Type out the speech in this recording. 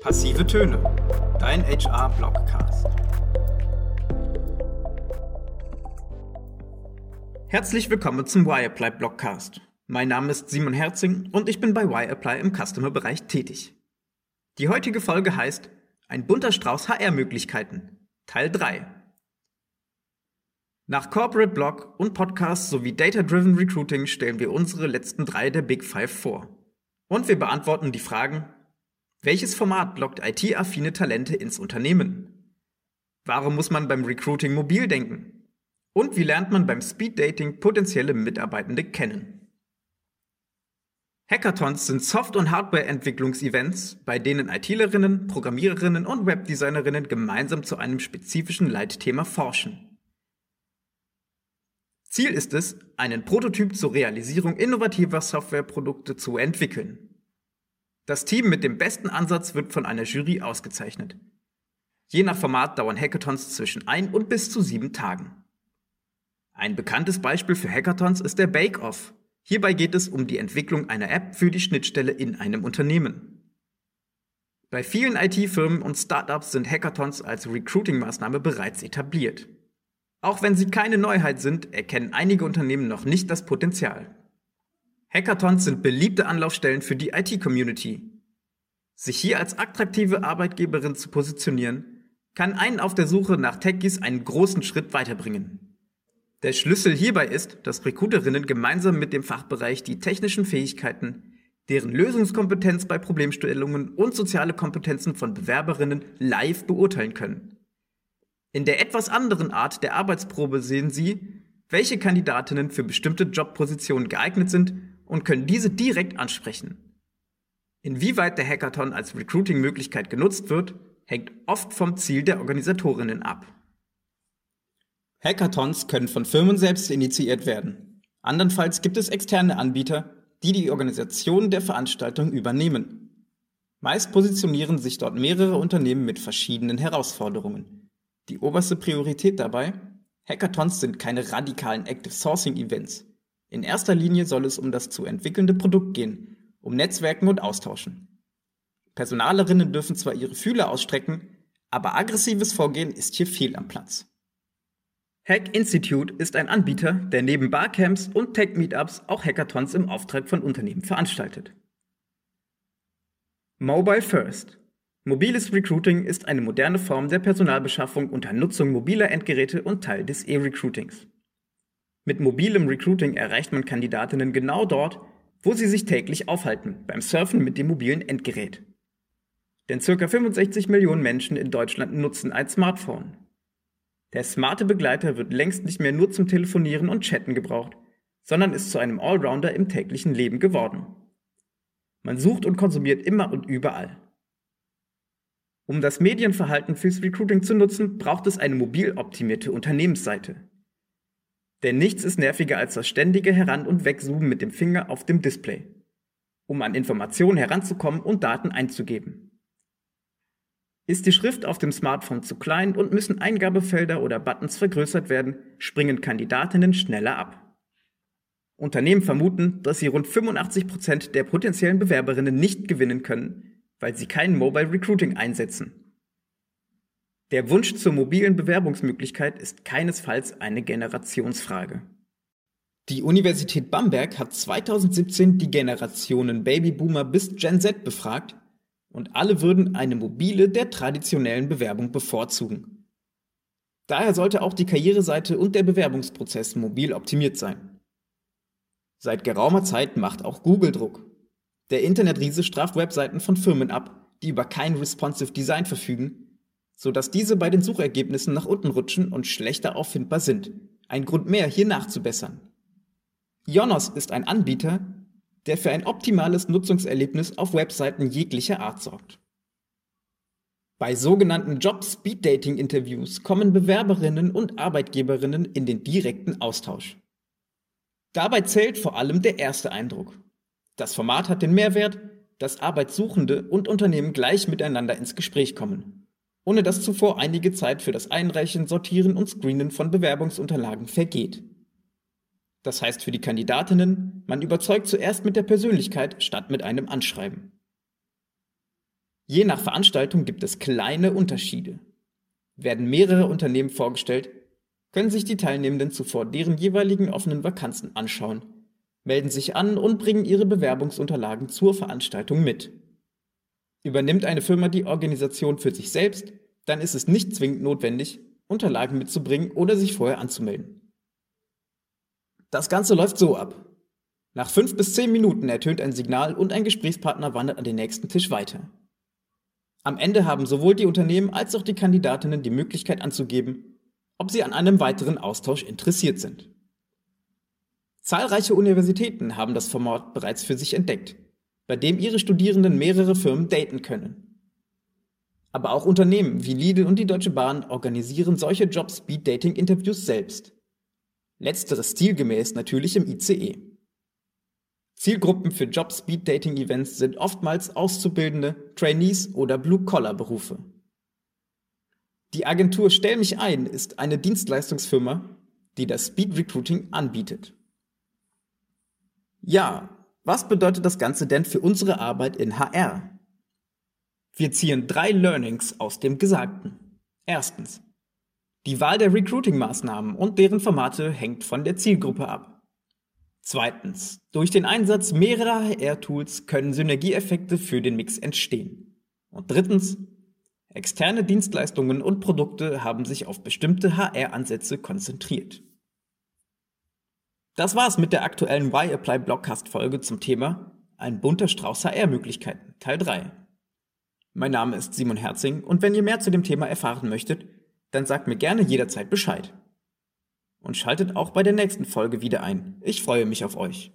Passive Töne, dein HR-Blogcast. Herzlich willkommen zum Y-Apply Blogcast. Mein Name ist Simon Herzing und ich bin bei Y-Apply im Customer-Bereich tätig. Die heutige Folge heißt Ein bunter Strauß HR-Möglichkeiten, Teil 3. Nach Corporate Blog und Podcast sowie Data-Driven Recruiting stellen wir unsere letzten drei der Big Five vor. Und wir beantworten die Fragen, welches Format lockt IT-affine Talente ins Unternehmen? Warum muss man beim Recruiting mobil denken? Und wie lernt man beim Speeddating potenzielle Mitarbeitende kennen? Hackathons sind Soft- und Hardware-Entwicklungsevents, bei denen ITlerinnen, Programmiererinnen und Webdesignerinnen gemeinsam zu einem spezifischen Leitthema forschen. Ziel ist es, einen Prototyp zur Realisierung innovativer Softwareprodukte zu entwickeln. Das Team mit dem besten Ansatz wird von einer Jury ausgezeichnet. Je nach Format dauern Hackathons zwischen ein und bis zu sieben Tagen. Ein bekanntes Beispiel für Hackathons ist der Bake Off. Hierbei geht es um die Entwicklung einer App für die Schnittstelle in einem Unternehmen. Bei vielen IT-Firmen und Startups sind Hackathons als Recruiting-Maßnahme bereits etabliert. Auch wenn sie keine Neuheit sind, erkennen einige Unternehmen noch nicht das Potenzial. Hackathons sind beliebte Anlaufstellen für die IT-Community. Sich hier als attraktive Arbeitgeberin zu positionieren, kann einen auf der Suche nach Techies einen großen Schritt weiterbringen. Der Schlüssel hierbei ist, dass Recruiterinnen gemeinsam mit dem Fachbereich die technischen Fähigkeiten, deren Lösungskompetenz bei Problemstellungen und soziale Kompetenzen von Bewerberinnen live beurteilen können. In der etwas anderen Art der Arbeitsprobe sehen Sie, welche Kandidatinnen für bestimmte Jobpositionen geeignet sind und können diese direkt ansprechen. Inwieweit der Hackathon als Recruiting-Möglichkeit genutzt wird, hängt oft vom Ziel der Organisatorinnen ab. Hackathons können von Firmen selbst initiiert werden. Andernfalls gibt es externe Anbieter, die die Organisation der Veranstaltung übernehmen. Meist positionieren sich dort mehrere Unternehmen mit verschiedenen Herausforderungen. Die oberste Priorität dabei? Hackathons sind keine radikalen Active Sourcing Events. In erster Linie soll es um das zu entwickelnde Produkt gehen, um Netzwerken und Austauschen. Personalerinnen dürfen zwar ihre Fühler ausstrecken, aber aggressives Vorgehen ist hier fehl am Platz. Hack Institute ist ein Anbieter, der neben Barcamps und Tech-Meetups auch Hackathons im Auftrag von Unternehmen veranstaltet. Mobile First. Mobiles Recruiting ist eine moderne Form der Personalbeschaffung unter Nutzung mobiler Endgeräte und Teil des E-Recruitings. Mit mobilem Recruiting erreicht man Kandidatinnen genau dort, wo sie sich täglich aufhalten, beim Surfen mit dem mobilen Endgerät. Denn ca. 65 Millionen Menschen in Deutschland nutzen ein Smartphone. Der smarte Begleiter wird längst nicht mehr nur zum Telefonieren und Chatten gebraucht, sondern ist zu einem Allrounder im täglichen Leben geworden. Man sucht und konsumiert immer und überall. Um das Medienverhalten fürs Recruiting zu nutzen, braucht es eine mobil optimierte Unternehmensseite. Denn nichts ist nerviger als das ständige Heran- und Wegzoomen mit dem Finger auf dem Display, um an Informationen heranzukommen und Daten einzugeben. Ist die Schrift auf dem Smartphone zu klein und müssen Eingabefelder oder Buttons vergrößert werden, springen Kandidatinnen schneller ab. Unternehmen vermuten, dass sie rund 85 Prozent der potenziellen Bewerberinnen nicht gewinnen können, weil sie kein Mobile Recruiting einsetzen. Der Wunsch zur mobilen Bewerbungsmöglichkeit ist keinesfalls eine Generationsfrage. Die Universität Bamberg hat 2017 die Generationen Babyboomer bis Gen Z befragt und alle würden eine mobile der traditionellen Bewerbung bevorzugen. Daher sollte auch die Karriereseite und der Bewerbungsprozess mobil optimiert sein. Seit geraumer Zeit macht auch Google Druck. Der Internetriese straft Webseiten von Firmen ab, die über kein responsive Design verfügen sodass diese bei den Suchergebnissen nach unten rutschen und schlechter auffindbar sind. Ein Grund mehr, hier nachzubessern. Jonos ist ein Anbieter, der für ein optimales Nutzungserlebnis auf Webseiten jeglicher Art sorgt. Bei sogenannten Job-Speed-Dating-Interviews kommen Bewerberinnen und Arbeitgeberinnen in den direkten Austausch. Dabei zählt vor allem der erste Eindruck. Das Format hat den Mehrwert, dass Arbeitssuchende und Unternehmen gleich miteinander ins Gespräch kommen ohne dass zuvor einige Zeit für das Einreichen, Sortieren und Screenen von Bewerbungsunterlagen vergeht. Das heißt für die Kandidatinnen, man überzeugt zuerst mit der Persönlichkeit statt mit einem Anschreiben. Je nach Veranstaltung gibt es kleine Unterschiede. Werden mehrere Unternehmen vorgestellt, können sich die Teilnehmenden zuvor deren jeweiligen offenen Vakanzen anschauen, melden sich an und bringen ihre Bewerbungsunterlagen zur Veranstaltung mit. Übernimmt eine Firma die Organisation für sich selbst, dann ist es nicht zwingend notwendig, Unterlagen mitzubringen oder sich vorher anzumelden. Das Ganze läuft so ab. Nach fünf bis zehn Minuten ertönt ein Signal und ein Gesprächspartner wandert an den nächsten Tisch weiter. Am Ende haben sowohl die Unternehmen als auch die Kandidatinnen die Möglichkeit anzugeben, ob sie an einem weiteren Austausch interessiert sind. Zahlreiche Universitäten haben das Format bereits für sich entdeckt, bei dem ihre Studierenden mehrere Firmen daten können. Aber auch Unternehmen wie Lidl und die Deutsche Bahn organisieren solche Job-Speed-Dating-Interviews selbst. Letzteres stilgemäß natürlich im ICE. Zielgruppen für Job-Speed-Dating-Events sind oftmals Auszubildende, Trainees oder Blue-Collar-Berufe. Die Agentur Stell mich ein ist eine Dienstleistungsfirma, die das Speed Recruiting anbietet. Ja, was bedeutet das Ganze denn für unsere Arbeit in HR? Wir ziehen drei Learnings aus dem Gesagten. Erstens. Die Wahl der Recruiting-Maßnahmen und deren Formate hängt von der Zielgruppe ab. Zweitens. Durch den Einsatz mehrerer HR-Tools können Synergieeffekte für den Mix entstehen. Und drittens. Externe Dienstleistungen und Produkte haben sich auf bestimmte HR-Ansätze konzentriert. Das war's mit der aktuellen Y-Apply Blogcast Folge zum Thema Ein bunter Strauß HR-Möglichkeiten, Teil 3. Mein Name ist Simon Herzing und wenn ihr mehr zu dem Thema erfahren möchtet, dann sagt mir gerne jederzeit Bescheid. Und schaltet auch bei der nächsten Folge wieder ein. Ich freue mich auf euch.